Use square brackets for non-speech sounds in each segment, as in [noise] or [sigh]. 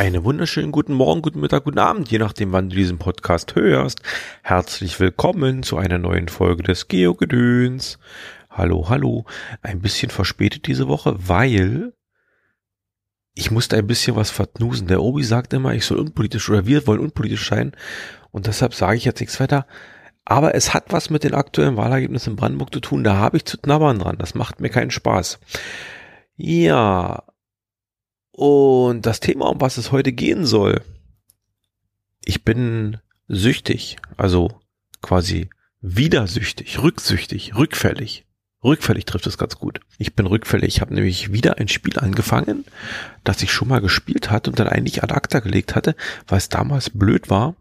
Einen wunderschönen guten Morgen, guten Mittag, guten Abend, je nachdem, wann du diesen Podcast hörst. Herzlich willkommen zu einer neuen Folge des Geogedöns. Hallo, hallo. Ein bisschen verspätet diese Woche, weil ich musste ein bisschen was verknusen. Der Obi sagt immer, ich soll unpolitisch oder wir wollen unpolitisch sein und deshalb sage ich jetzt nichts weiter. Aber es hat was mit den aktuellen Wahlergebnissen in Brandenburg zu tun. Da habe ich zu knabbern dran. Das macht mir keinen Spaß. Ja, und das Thema, um was es heute gehen soll, ich bin süchtig, also quasi widersüchtig, rücksüchtig, rückfällig. Rückfällig trifft es ganz gut. Ich bin rückfällig. Ich habe nämlich wieder ein Spiel angefangen, das ich schon mal gespielt hatte und dann eigentlich ad acta gelegt hatte, weil es damals blöd war.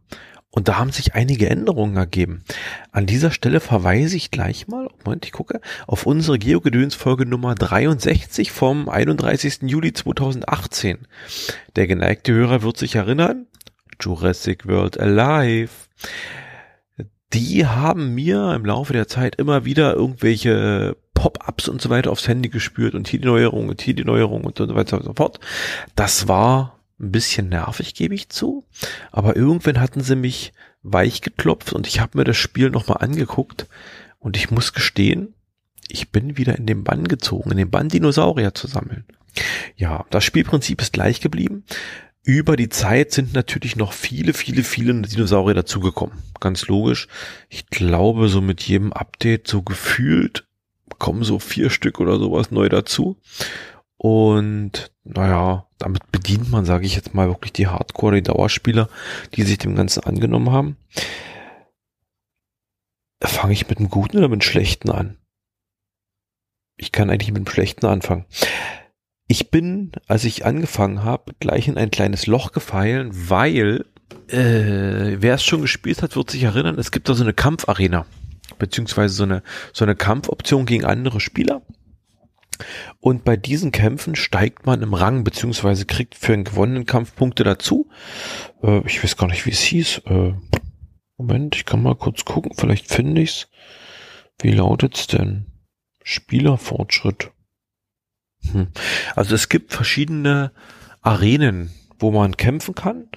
Und da haben sich einige Änderungen ergeben. An dieser Stelle verweise ich gleich mal, Moment, ich gucke, auf unsere Geogedöns-Folge Nummer 63 vom 31. Juli 2018. Der geneigte Hörer wird sich erinnern, Jurassic World Alive. Die haben mir im Laufe der Zeit immer wieder irgendwelche Pop-ups und so weiter aufs Handy gespürt und hier die Neuerung und hier die Neuerung und so weiter und so fort. Das war ein bisschen nervig, gebe ich zu. Aber irgendwann hatten sie mich weich geklopft und ich habe mir das Spiel nochmal angeguckt und ich muss gestehen, ich bin wieder in den Bann gezogen, in den Bann Dinosaurier zu sammeln. Ja, das Spielprinzip ist gleich geblieben. Über die Zeit sind natürlich noch viele, viele, viele Dinosaurier dazugekommen. Ganz logisch. Ich glaube, so mit jedem Update so gefühlt kommen so vier Stück oder sowas neu dazu. Und naja, damit bedient man, sage ich jetzt mal, wirklich die Hardcore, die Dauerspieler, die sich dem Ganzen angenommen haben. Fange ich mit dem Guten oder mit dem Schlechten an? Ich kann eigentlich mit dem Schlechten anfangen. Ich bin, als ich angefangen habe, gleich in ein kleines Loch gefallen, weil äh, wer es schon gespielt hat, wird sich erinnern, es gibt da so eine Kampfarena, beziehungsweise so eine, so eine Kampfoption gegen andere Spieler. Und bei diesen Kämpfen steigt man im Rang, beziehungsweise kriegt für einen gewonnenen Kampf Punkte dazu. Äh, ich weiß gar nicht, wie es hieß. Äh, Moment, ich kann mal kurz gucken, vielleicht finde ich's. Wie lautet's denn? Spielerfortschritt. Hm. Also es gibt verschiedene Arenen, wo man kämpfen kann.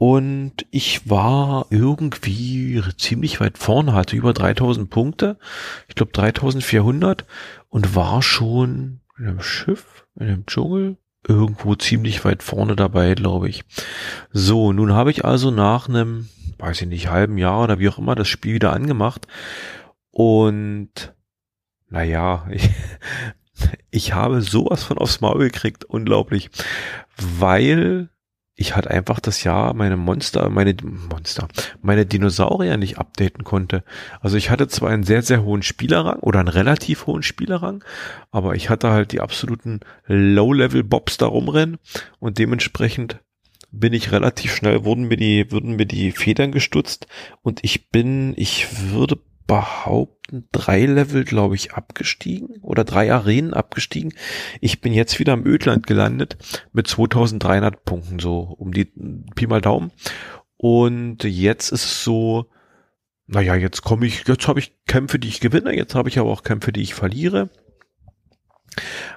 Und ich war irgendwie ziemlich weit vorne, hatte über 3000 Punkte. Ich glaube 3400 und war schon in einem Schiff, in einem Dschungel, irgendwo ziemlich weit vorne dabei, glaube ich. So, nun habe ich also nach einem, weiß ich nicht, halben Jahr oder wie auch immer das Spiel wieder angemacht und naja, [laughs] ich, ich habe sowas von aufs Maul gekriegt, unglaublich, weil ich halt einfach das Jahr meine Monster, meine Monster, meine Dinosaurier nicht updaten konnte. Also ich hatte zwar einen sehr, sehr hohen Spielerrang oder einen relativ hohen Spielerrang, aber ich hatte halt die absoluten Low-Level-Bobs da rumrennen und dementsprechend bin ich relativ schnell, wurden mir die, wurden mir die Federn gestutzt und ich bin, ich würde behaupten, drei Level, glaube ich, abgestiegen oder drei Arenen abgestiegen. Ich bin jetzt wieder im Ödland gelandet mit 2300 Punkten, so um die Pi mal Daumen. Und jetzt ist es so, naja, jetzt komme ich, jetzt habe ich Kämpfe, die ich gewinne, jetzt habe ich aber auch Kämpfe, die ich verliere.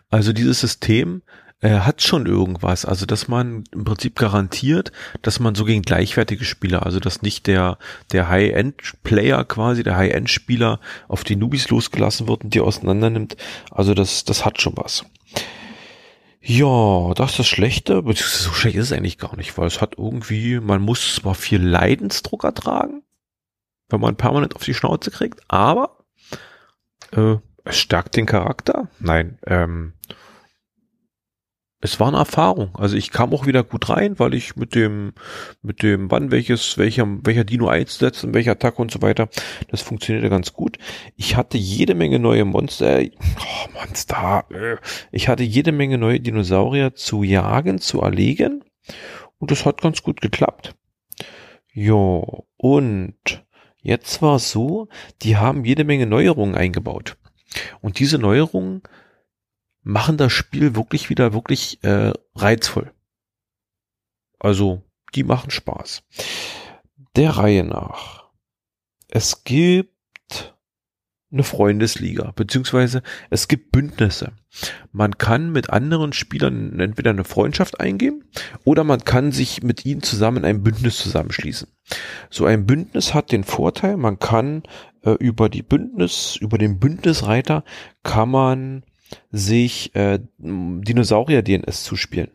Also dieses System äh, hat schon irgendwas. Also, dass man im Prinzip garantiert, dass man so gegen gleichwertige Spieler, also dass nicht der, der High-End-Player quasi, der High-End-Spieler auf die Nubis losgelassen wird und die auseinander nimmt. Also, das, das hat schon was. Ja, das ist das Schlechte, beziehungsweise so schlecht ist es eigentlich gar nicht, weil es hat irgendwie, man muss zwar viel Leidensdruck ertragen, wenn man permanent auf die Schnauze kriegt, aber äh, es stärkt den Charakter. Nein, ähm, es war eine Erfahrung. Also ich kam auch wieder gut rein, weil ich mit dem, mit dem, wann welches, welcher, welcher Dino einzusetzen, welcher Attacke und so weiter, das funktionierte ganz gut. Ich hatte jede Menge neue Monster, oh Monster, äh, ich hatte jede Menge neue Dinosaurier zu jagen, zu erlegen und das hat ganz gut geklappt. Jo, und jetzt war es so, die haben jede Menge Neuerungen eingebaut. Und diese Neuerungen machen das Spiel wirklich wieder wirklich äh, reizvoll. Also, die machen Spaß. Der Reihe nach. Es gibt eine Freundesliga, beziehungsweise es gibt Bündnisse. Man kann mit anderen Spielern entweder eine Freundschaft eingehen oder man kann sich mit ihnen zusammen ein Bündnis zusammenschließen. So ein Bündnis hat den Vorteil, man kann äh, über die Bündnis, über den Bündnisreiter kann man sich äh, Dinosaurier-DNS zuspielen.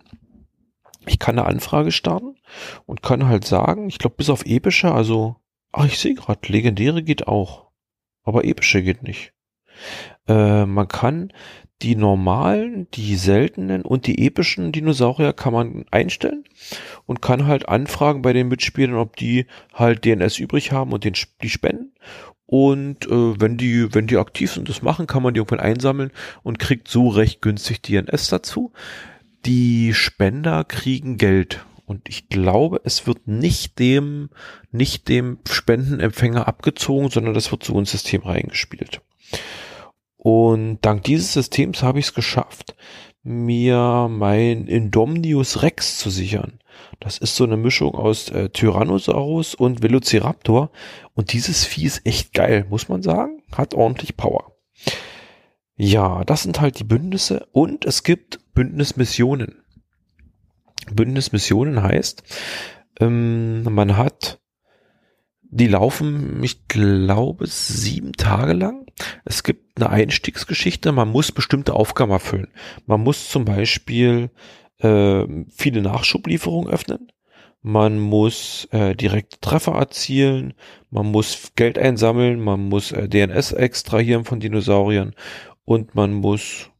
Ich kann eine Anfrage starten und kann halt sagen, ich glaube bis auf epische, also, ach ich sehe gerade, legendäre geht auch aber epische geht nicht. Äh, man kann die normalen, die seltenen und die epischen Dinosaurier kann man einstellen und kann halt anfragen bei den Mitspielern, ob die halt DNS übrig haben und den, die spenden. Und äh, wenn die, wenn die aktiv sind, das machen, kann man die irgendwann einsammeln und kriegt so recht günstig DNS dazu. Die Spender kriegen Geld und ich glaube, es wird nicht dem, nicht dem Spendenempfänger abgezogen, sondern das wird so ins System reingespielt. Und dank dieses Systems habe ich es geschafft, mir mein Indomnius Rex zu sichern. Das ist so eine Mischung aus äh, Tyrannosaurus und Velociraptor. Und dieses Vieh ist echt geil, muss man sagen. Hat ordentlich Power. Ja, das sind halt die Bündnisse und es gibt Bündnismissionen. Bündnismissionen heißt, ähm, man hat, die laufen, ich glaube, sieben Tage lang. Es gibt eine Einstiegsgeschichte, man muss bestimmte Aufgaben erfüllen. Man muss zum Beispiel äh, viele Nachschublieferungen öffnen. Man muss äh, direkte Treffer erzielen, man muss Geld einsammeln, man muss äh, DNS extrahieren von Dinosauriern und man muss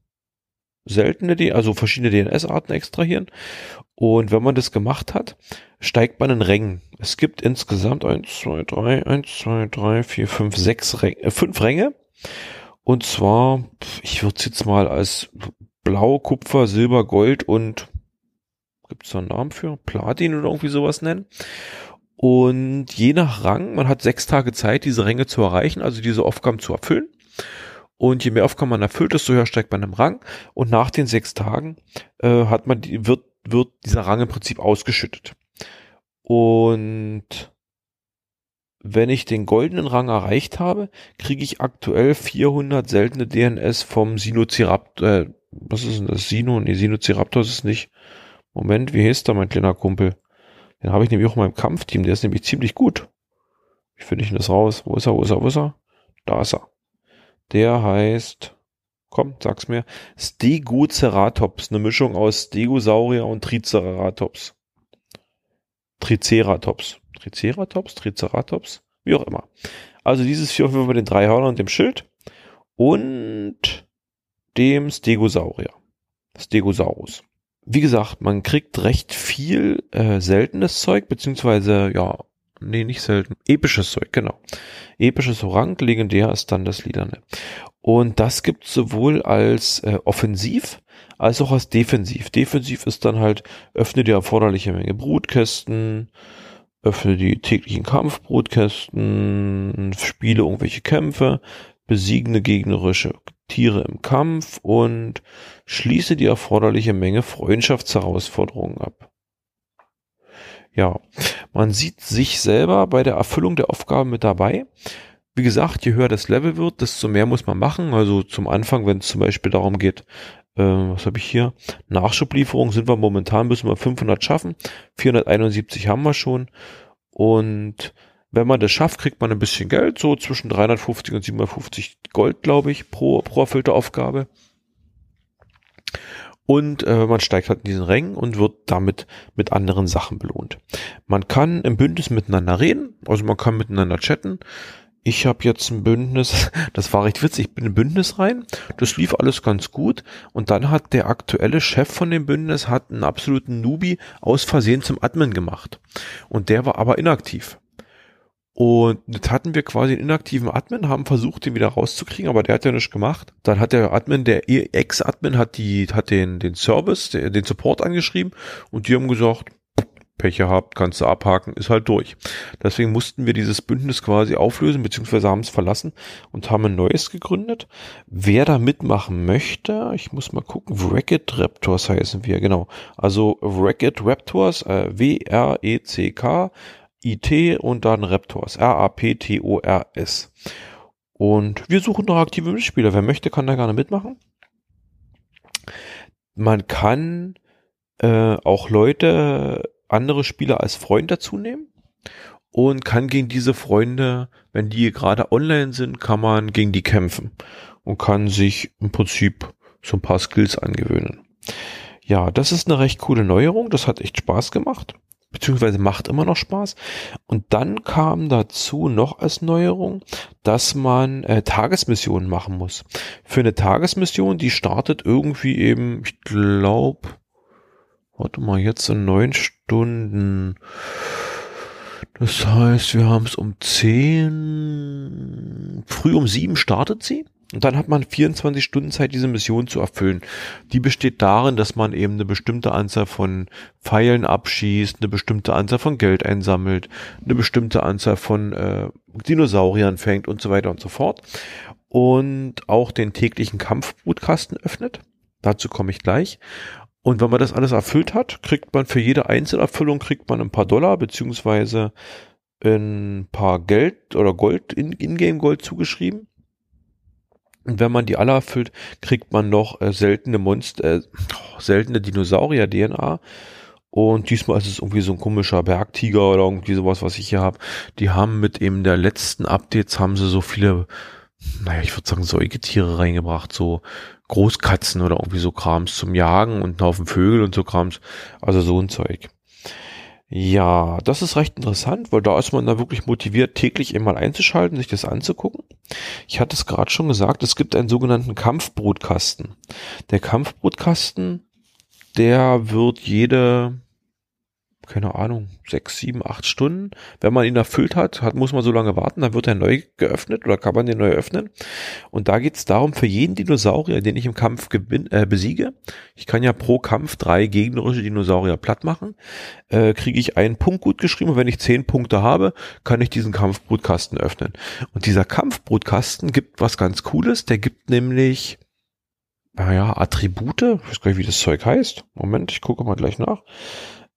seltene, also verschiedene DNS-Arten extrahieren. Und wenn man das gemacht hat, steigt man in Rängen. Es gibt insgesamt eins, zwei, drei, eins, zwei, drei, vier, fünf, sechs Ränge, äh, fünf Ränge. Und zwar, ich würde es jetzt mal als Blau, Kupfer, Silber, Gold und gibt es da einen Namen für? Platin oder irgendwie sowas nennen. Und je nach Rang, man hat sechs Tage Zeit, diese Ränge zu erreichen, also diese Aufgaben zu erfüllen. Und je mehr Aufgaben man erfüllt, desto höher steigt man im Rang. Und nach den sechs Tagen äh, hat man die, wird, wird dieser Rang im Prinzip ausgeschüttet. Und wenn ich den goldenen Rang erreicht habe, kriege ich aktuell 400 seltene DNS vom Sinociraptor. Äh, was ist denn das? Sino? Nee, Sinociraptor ist es nicht. Moment, wie heißt da mein kleiner Kumpel? Den habe ich nämlich auch in meinem Kampfteam. Der ist nämlich ziemlich gut. Wie finde ich denn das raus? Wo ist er? Wo ist er? Wo ist er? Da ist er. Der heißt, komm, sag's mir, Stegoceratops, eine Mischung aus Stegosaurier und Triceratops. Triceratops. Triceratops, Triceratops, wie auch immer. Also dieses Vieh mit den drei Hörnern und dem Schild und dem Stegosaurier. Stegosaurus. Wie gesagt, man kriegt recht viel äh, seltenes Zeug, beziehungsweise ja, nee, nicht selten, episches Zeug, genau. Episches Orang, legendär ist dann das Liederne. Und das gibt sowohl als äh, offensiv als auch als defensiv. Defensiv ist dann halt, öffne die erforderliche Menge Brutkästen, öffne die täglichen Kampfbrutkästen, spiele irgendwelche Kämpfe, besiegende gegnerische Tiere im Kampf und schließe die erforderliche Menge Freundschaftsherausforderungen ab. Ja, man sieht sich selber bei der Erfüllung der Aufgaben mit dabei. Wie gesagt, je höher das Level wird, desto mehr muss man machen. Also zum Anfang, wenn es zum Beispiel darum geht, äh, was habe ich hier? Nachschublieferung sind wir momentan, müssen wir 500 schaffen. 471 haben wir schon. Und wenn man das schafft, kriegt man ein bisschen Geld, so zwischen 350 und 750 Gold, glaube ich, pro, pro erfüllte Aufgabe. Und äh, man steigt halt in diesen Rängen und wird damit mit anderen Sachen belohnt. Man kann im Bündnis miteinander reden, also man kann miteinander chatten. Ich habe jetzt ein Bündnis, [laughs] das war recht witzig, ich bin in ein Bündnis rein, das lief alles ganz gut und dann hat der aktuelle Chef von dem Bündnis hat einen absoluten Nubi aus Versehen zum Admin gemacht und der war aber inaktiv. Und jetzt hatten wir quasi einen inaktiven Admin, haben versucht, den wieder rauszukriegen, aber der hat ja nichts gemacht. Dann hat der Admin, der Ex-Admin hat die, hat den, den Service, den Support angeschrieben und die haben gesagt, Pech gehabt, kannst du abhaken, ist halt durch. Deswegen mussten wir dieses Bündnis quasi auflösen, beziehungsweise haben es verlassen und haben ein neues gegründet. Wer da mitmachen möchte, ich muss mal gucken, Wrecked Raptors heißen wir, genau. Also Wrecked Raptors, äh, W-R-E-C-K, IT und dann Raptors. R-A-P-T-O-R-S. Und wir suchen noch aktive Mitspieler. Wer möchte, kann da gerne mitmachen. Man kann äh, auch Leute, andere Spieler als Freund dazu nehmen und kann gegen diese Freunde, wenn die gerade online sind, kann man gegen die kämpfen und kann sich im Prinzip so ein paar Skills angewöhnen. Ja, das ist eine recht coole Neuerung. Das hat echt Spaß gemacht. Beziehungsweise macht immer noch Spaß. Und dann kam dazu noch als Neuerung, dass man äh, Tagesmissionen machen muss. Für eine Tagesmission, die startet irgendwie eben, ich glaube, warte mal, jetzt in neun Stunden. Das heißt, wir haben es um zehn, früh um sieben startet sie. Und dann hat man 24 Stunden Zeit, diese Mission zu erfüllen. Die besteht darin, dass man eben eine bestimmte Anzahl von Pfeilen abschießt, eine bestimmte Anzahl von Geld einsammelt, eine bestimmte Anzahl von äh, Dinosauriern fängt und so weiter und so fort. Und auch den täglichen Kampfbrutkasten öffnet. Dazu komme ich gleich. Und wenn man das alles erfüllt hat, kriegt man für jede Einzelerfüllung kriegt man ein paar Dollar beziehungsweise ein paar Geld oder Gold, In-Game-Gold zugeschrieben. Und wenn man die alle erfüllt, kriegt man noch äh, seltene Monster, äh, seltene Dinosaurier-DNA. Und diesmal ist es irgendwie so ein komischer Bergtiger oder irgendwie sowas, was ich hier habe. Die haben mit eben der letzten Updates haben sie so viele, naja, ich würde sagen, Säugetiere reingebracht, so Großkatzen oder irgendwie so Krams zum Jagen und einen Haufen Vögel und so Krams. Also so ein Zeug. Ja, das ist recht interessant, weil da ist man da wirklich motiviert, täglich einmal einzuschalten, sich das anzugucken. Ich hatte es gerade schon gesagt, es gibt einen sogenannten Kampfbrutkasten. Der Kampfbrutkasten, der wird jede keine Ahnung, sechs, sieben, acht Stunden. Wenn man ihn erfüllt hat, hat muss man so lange warten, dann wird er neu geöffnet oder kann man den neu öffnen. Und da geht es darum, für jeden Dinosaurier, den ich im Kampf äh, besiege, ich kann ja pro Kampf drei gegnerische Dinosaurier platt machen, äh, kriege ich einen Punkt gut geschrieben und wenn ich zehn Punkte habe, kann ich diesen Kampfbrutkasten öffnen. Und dieser Kampfbrutkasten gibt was ganz Cooles, der gibt nämlich naja, Attribute, ich weiß gar nicht, wie das Zeug heißt. Moment, ich gucke mal gleich nach.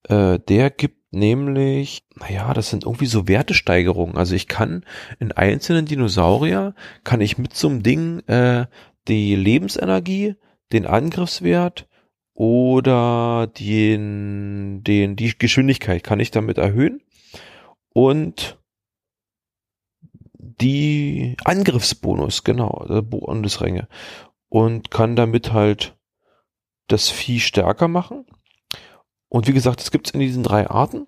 Äh, der gibt nämlich, naja, das sind irgendwie so Wertesteigerungen. Also ich kann in einzelnen Dinosaurier, kann ich mit so einem Ding äh, die Lebensenergie, den Angriffswert oder den, den, die Geschwindigkeit kann ich damit erhöhen. Und die Angriffsbonus, genau, äh, Bundesränge. Und kann damit halt das Vieh stärker machen und wie gesagt, es gibt es in diesen drei Arten.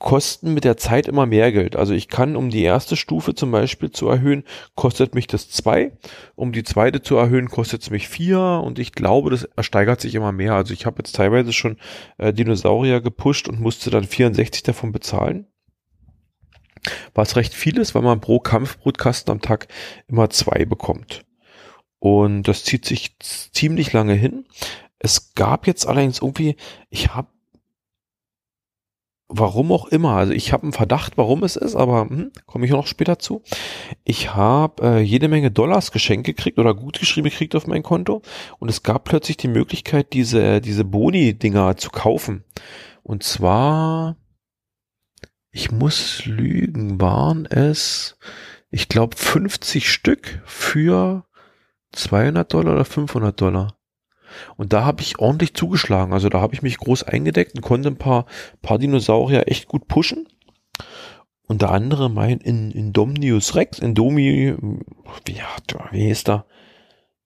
Kosten mit der Zeit immer mehr Geld. Also ich kann, um die erste Stufe zum Beispiel zu erhöhen, kostet mich das zwei. Um die zweite zu erhöhen, kostet es mich vier. Und ich glaube, das steigert sich immer mehr. Also ich habe jetzt teilweise schon äh, Dinosaurier gepusht und musste dann 64 davon bezahlen. Was recht viel ist, weil man pro Kampfbrutkasten am Tag immer zwei bekommt. Und das zieht sich ziemlich lange hin. Es gab jetzt allerdings irgendwie, ich habe warum auch immer, also ich habe einen Verdacht, warum es ist, aber hm, komme ich noch später zu. Ich habe äh, jede Menge Dollars geschenkt gekriegt oder gut geschrieben gekriegt auf mein Konto und es gab plötzlich die Möglichkeit, diese, diese Boni-Dinger zu kaufen. Und zwar, ich muss lügen, waren es, ich glaube 50 Stück für 200 Dollar oder 500 Dollar. Und da habe ich ordentlich zugeschlagen. Also da habe ich mich groß eingedeckt und konnte ein paar, paar Dinosaurier echt gut pushen. Unter anderem mein in, Indominus Rex, Indomi, wie, wie ist da?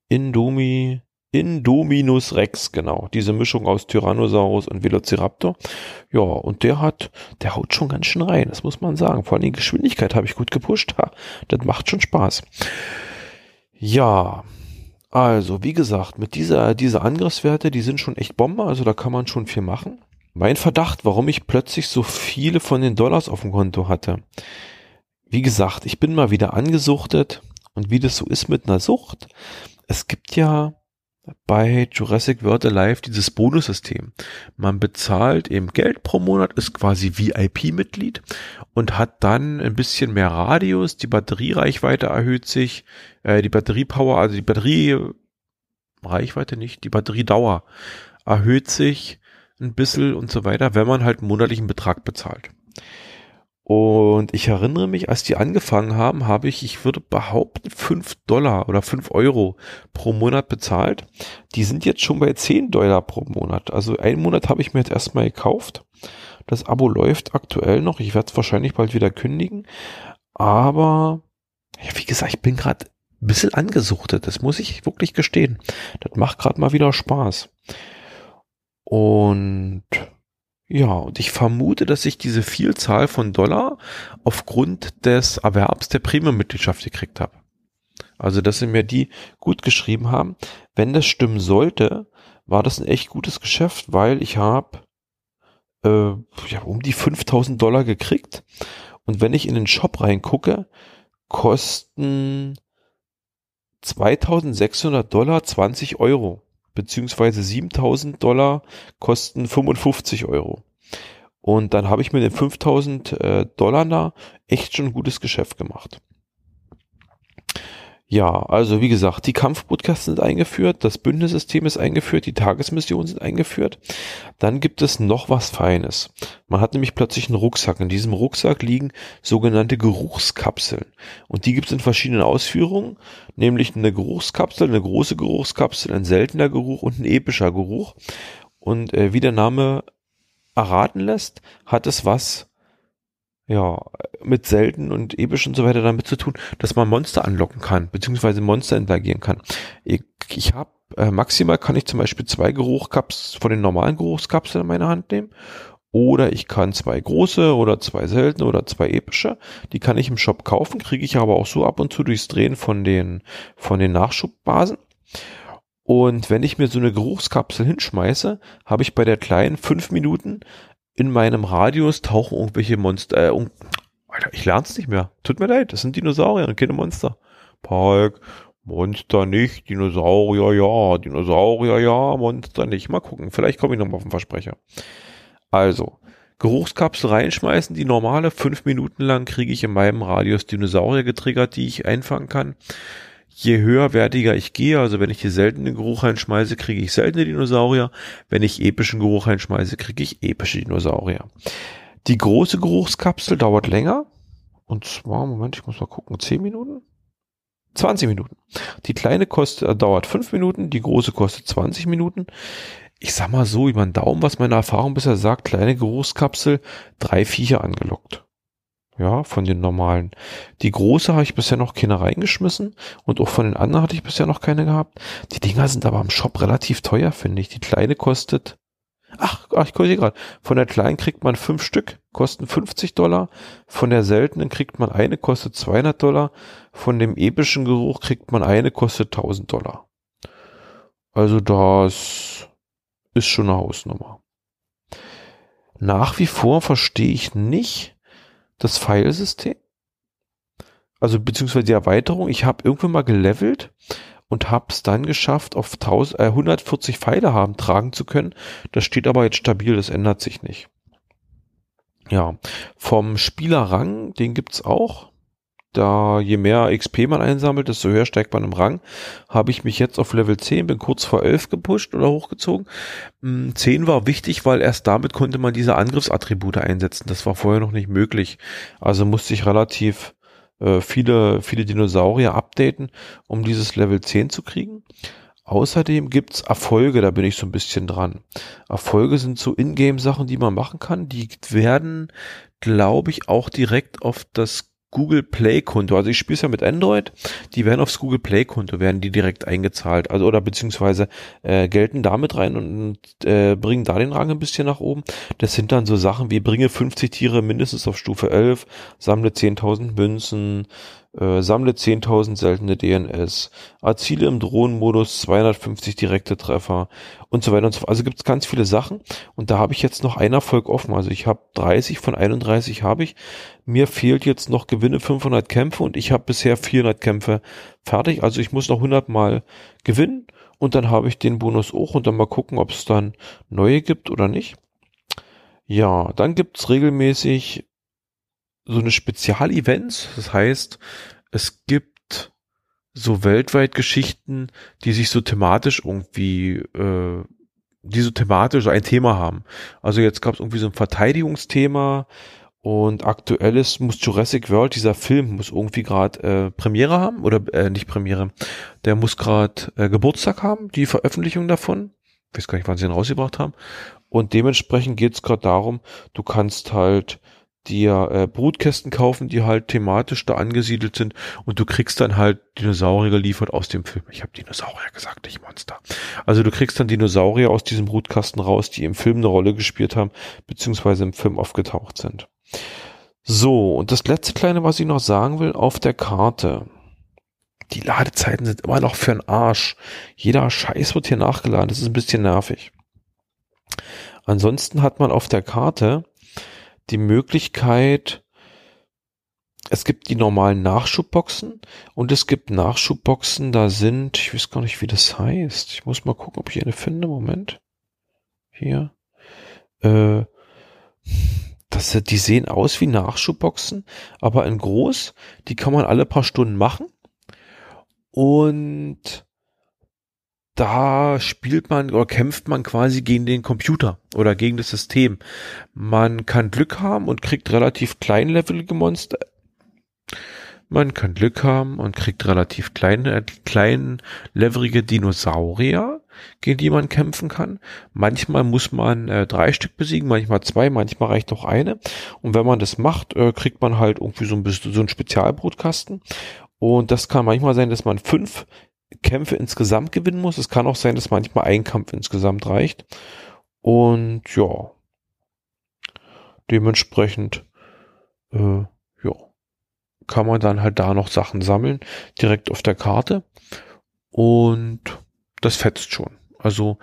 Indomi, Indominus Rex, genau. Diese Mischung aus Tyrannosaurus und Velociraptor. Ja, und der hat, der haut schon ganz schön rein, das muss man sagen. Vor allem die Geschwindigkeit habe ich gut gepusht. [laughs] Das macht schon Spaß. Ja, also, wie gesagt, mit dieser, diese Angriffswerte, die sind schon echt Bombe, also da kann man schon viel machen. Mein Verdacht, warum ich plötzlich so viele von den Dollars auf dem Konto hatte. Wie gesagt, ich bin mal wieder angesuchtet und wie das so ist mit einer Sucht. Es gibt ja bei Jurassic World Alive dieses Bonussystem. Man bezahlt eben Geld pro Monat, ist quasi VIP-Mitglied und hat dann ein bisschen mehr Radius, die Batteriereichweite erhöht sich, äh, die Batteriepower, also die Batteriereichweite nicht, die Batteriedauer erhöht sich ein bisschen und so weiter, wenn man halt einen monatlichen Betrag bezahlt. Und ich erinnere mich, als die angefangen haben, habe ich, ich würde behaupten, fünf Dollar oder fünf Euro pro Monat bezahlt. Die sind jetzt schon bei zehn Dollar pro Monat. Also einen Monat habe ich mir jetzt erstmal gekauft. Das Abo läuft aktuell noch. Ich werde es wahrscheinlich bald wieder kündigen. Aber, ja, wie gesagt, ich bin gerade ein bisschen angesuchtet. Das muss ich wirklich gestehen. Das macht gerade mal wieder Spaß. Und ja, und ich vermute, dass ich diese Vielzahl von Dollar aufgrund des Erwerbs der Premium-Mitgliedschaft gekriegt habe. Also, dass sie mir die gut geschrieben haben. Wenn das stimmen sollte, war das ein echt gutes Geschäft, weil ich habe äh, ja, um die 5000 Dollar gekriegt. Und wenn ich in den Shop reingucke, kosten 2600 Dollar 20 Euro beziehungsweise 7000 Dollar kosten 55 Euro. Und dann habe ich mit den 5000 äh, Dollar da echt schon ein gutes Geschäft gemacht. Ja, also wie gesagt, die Kampfbrutkasten sind eingeführt, das Bündnissystem ist eingeführt, die Tagesmissionen sind eingeführt. Dann gibt es noch was Feines. Man hat nämlich plötzlich einen Rucksack. In diesem Rucksack liegen sogenannte Geruchskapseln. Und die gibt es in verschiedenen Ausführungen, nämlich eine Geruchskapsel, eine große Geruchskapsel, ein seltener Geruch und ein epischer Geruch. Und äh, wie der Name erraten lässt, hat es was ja, mit selten und episch und so weiter damit zu tun, dass man Monster anlocken kann, beziehungsweise Monster interagieren kann. Ich, ich habe äh, maximal kann ich zum Beispiel zwei Geruchkaps von den normalen Geruchskapseln in meine Hand nehmen. Oder ich kann zwei große oder zwei seltene oder zwei epische. Die kann ich im Shop kaufen, kriege ich aber auch so ab und zu durchs Drehen von den, von den Nachschubbasen. Und wenn ich mir so eine Geruchskapsel hinschmeiße, habe ich bei der kleinen fünf Minuten in meinem Radius tauchen irgendwelche Monster. Äh, um, Alter, ich lern's nicht mehr. Tut mir leid, das sind Dinosaurier und keine Monster. Park, Monster nicht, Dinosaurier ja, Dinosaurier ja, Monster nicht. Mal gucken, vielleicht komme ich nochmal auf den Versprecher. Also, Geruchskapsel reinschmeißen, die normale, fünf Minuten lang kriege ich in meinem Radius Dinosaurier getriggert, die ich einfangen kann je höherwertiger ich gehe, also wenn ich hier seltenen Geruch reinschmeiße, kriege ich seltene Dinosaurier. Wenn ich epischen Geruch reinschmeiße, kriege ich epische Dinosaurier. Die große Geruchskapsel dauert länger. Und zwar, Moment, ich muss mal gucken, 10 Minuten? 20 Minuten. Die kleine kostet, äh, dauert 5 Minuten, die große kostet 20 Minuten. Ich sag mal so, über den Daumen, was meine Erfahrung bisher sagt, kleine Geruchskapsel, drei Viecher angelockt. Ja, von den normalen. Die große habe ich bisher noch keine reingeschmissen und auch von den anderen hatte ich bisher noch keine gehabt. Die Dinger sind aber im Shop relativ teuer, finde ich. Die kleine kostet, ach, ach ich sehe gerade, von der kleinen kriegt man fünf Stück, kosten 50 Dollar. Von der seltenen kriegt man eine, kostet 200 Dollar. Von dem epischen Geruch kriegt man eine, kostet 1000 Dollar. Also das ist schon eine Hausnummer. Nach wie vor verstehe ich nicht, das Filesystem. Also beziehungsweise die Erweiterung. Ich habe irgendwann mal gelevelt und habe es dann geschafft, auf 1000, äh, 140 Pfeile haben tragen zu können. Das steht aber jetzt stabil, das ändert sich nicht. Ja, vom Spielerrang, den gibt's auch da je mehr XP man einsammelt, desto höher steigt man im Rang. Habe ich mich jetzt auf Level 10, bin kurz vor 11 gepusht oder hochgezogen. 10 hm, war wichtig, weil erst damit konnte man diese Angriffsattribute einsetzen. Das war vorher noch nicht möglich. Also musste ich relativ äh, viele, viele Dinosaurier updaten, um dieses Level 10 zu kriegen. Außerdem gibt's Erfolge, da bin ich so ein bisschen dran. Erfolge sind so Ingame-Sachen, die man machen kann. Die werden, glaube ich, auch direkt auf das Google Play Konto. Also ich spiele es ja mit Android. Die werden aufs Google Play Konto werden die direkt eingezahlt. Also oder beziehungsweise äh, gelten damit rein und äh, bringen da den Rang ein bisschen nach oben. Das sind dann so Sachen wie bringe 50 Tiere mindestens auf Stufe 11, sammle 10.000 Münzen, äh, sammle 10.000 seltene DNS, erziele im Drohnenmodus 250 direkte Treffer und so weiter und so fort. Also gibt es ganz viele Sachen und da habe ich jetzt noch ein Erfolg offen. Also ich habe 30 von 31 habe ich. Mir fehlt jetzt noch gewinne 500 Kämpfe und ich habe bisher 400 Kämpfe fertig. Also ich muss noch 100 Mal gewinnen und dann habe ich den Bonus auch und dann mal gucken, ob es dann neue gibt oder nicht. Ja, dann gibt's regelmäßig so eine Spezialevents. Das heißt, es gibt so weltweit Geschichten, die sich so thematisch irgendwie, äh, die so thematisch ein Thema haben. Also jetzt gab es irgendwie so ein Verteidigungsthema Und aktuell ist, muss Jurassic World, dieser Film, muss irgendwie gerade äh, Premiere haben, oder äh, nicht Premiere, der muss gerade äh, Geburtstag haben, die Veröffentlichung davon. Ich weiß gar nicht, wann sie ihn rausgebracht haben. Und dementsprechend geht es gerade darum, du kannst halt dir äh, Brutkästen kaufen, die halt thematisch da angesiedelt sind und du kriegst dann halt Dinosaurier geliefert aus dem Film. Ich habe Dinosaurier gesagt, nicht Monster. Also du kriegst dann Dinosaurier aus diesem Brutkasten raus, die im Film eine Rolle gespielt haben, beziehungsweise im Film aufgetaucht sind. So, und das letzte kleine, was ich noch sagen will, auf der Karte. Die Ladezeiten sind immer noch für den Arsch. Jeder Scheiß wird hier nachgeladen. Das ist ein bisschen nervig. Ansonsten hat man auf der Karte die Möglichkeit, es gibt die normalen Nachschubboxen und es gibt Nachschubboxen, da sind, ich weiß gar nicht, wie das heißt. Ich muss mal gucken, ob ich eine finde. Moment. Hier. Äh, das, die sehen aus wie Nachschubboxen, aber in groß. Die kann man alle paar Stunden machen. Und da spielt man oder kämpft man quasi gegen den Computer oder gegen das System. Man kann Glück haben und kriegt relativ kleinlevelige Monster. Man kann Glück haben und kriegt relativ kleine, kleinleverige Dinosaurier, gegen die man kämpfen kann. Manchmal muss man äh, drei Stück besiegen, manchmal zwei, manchmal reicht auch eine. Und wenn man das macht, äh, kriegt man halt irgendwie so ein bisschen so einen Spezialbrutkasten. Und das kann manchmal sein, dass man fünf Kämpfe insgesamt gewinnen muss. Es kann auch sein, dass manchmal ein Kampf insgesamt reicht. Und ja, dementsprechend, äh, ja, kann man dann halt da noch Sachen sammeln, direkt auf der Karte. Und das fetzt schon. Also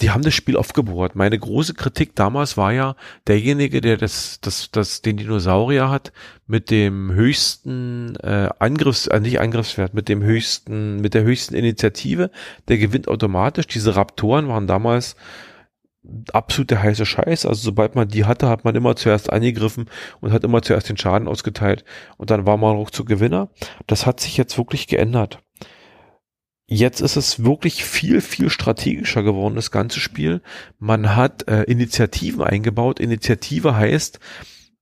die haben das Spiel aufgebohrt. Meine große Kritik damals war ja, derjenige, der das, das, das, den Dinosaurier hat, mit dem höchsten äh, Angriffs, äh, nicht Angriffswert, mit dem höchsten, mit der höchsten Initiative, der gewinnt automatisch. Diese Raptoren waren damals absolut der heiße Scheiß. Also sobald man die hatte, hat man immer zuerst angegriffen und hat immer zuerst den Schaden ausgeteilt und dann war man auch zu Gewinner. Das hat sich jetzt wirklich geändert. Jetzt ist es wirklich viel, viel strategischer geworden, das ganze Spiel. Man hat äh, Initiativen eingebaut. Initiative heißt,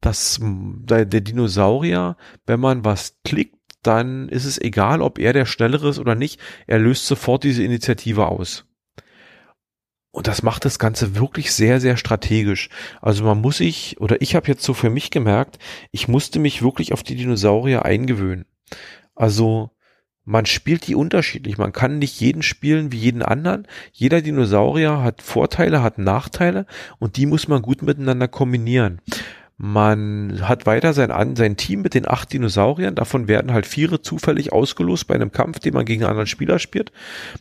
dass der, der Dinosaurier, wenn man was klickt, dann ist es egal, ob er der Schnellere ist oder nicht. Er löst sofort diese Initiative aus. Und das macht das Ganze wirklich sehr, sehr strategisch. Also man muss sich, oder ich habe jetzt so für mich gemerkt, ich musste mich wirklich auf die Dinosaurier eingewöhnen. Also man spielt die unterschiedlich. Man kann nicht jeden spielen wie jeden anderen. Jeder Dinosaurier hat Vorteile, hat Nachteile und die muss man gut miteinander kombinieren. Man hat weiter sein, sein Team mit den acht Dinosauriern. Davon werden halt viere zufällig ausgelost bei einem Kampf, den man gegen einen anderen Spieler spielt.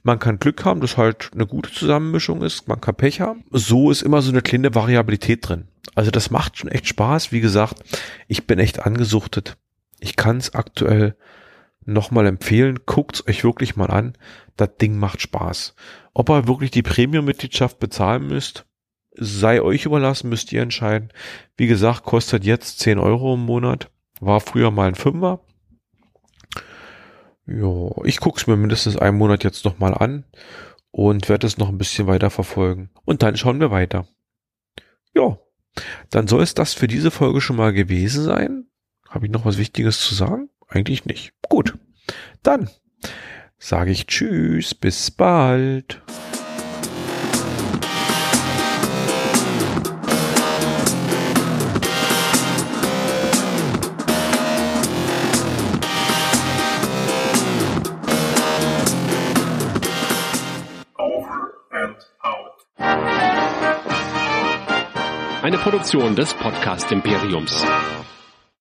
Man kann Glück haben, dass halt eine gute Zusammenmischung ist. Man kann Pech haben. So ist immer so eine kleine Variabilität drin. Also das macht schon echt Spaß. Wie gesagt, ich bin echt angesuchtet. Ich kann es aktuell nochmal empfehlen, guckt's euch wirklich mal an. Das Ding macht Spaß. Ob ihr wirklich die Premium-Mitgliedschaft bezahlen müsst, sei euch überlassen, müsst ihr entscheiden. Wie gesagt, kostet jetzt 10 Euro im Monat. War früher mal ein Fünfer. Ja, ich guck's mir mindestens einen Monat jetzt nochmal an und werde es noch ein bisschen weiter verfolgen. Und dann schauen wir weiter. Ja, dann soll es das für diese Folge schon mal gewesen sein. Habe ich noch was Wichtiges zu sagen? Eigentlich nicht. Gut. Dann sage ich Tschüss, bis bald. Eine Produktion des Podcast Imperiums.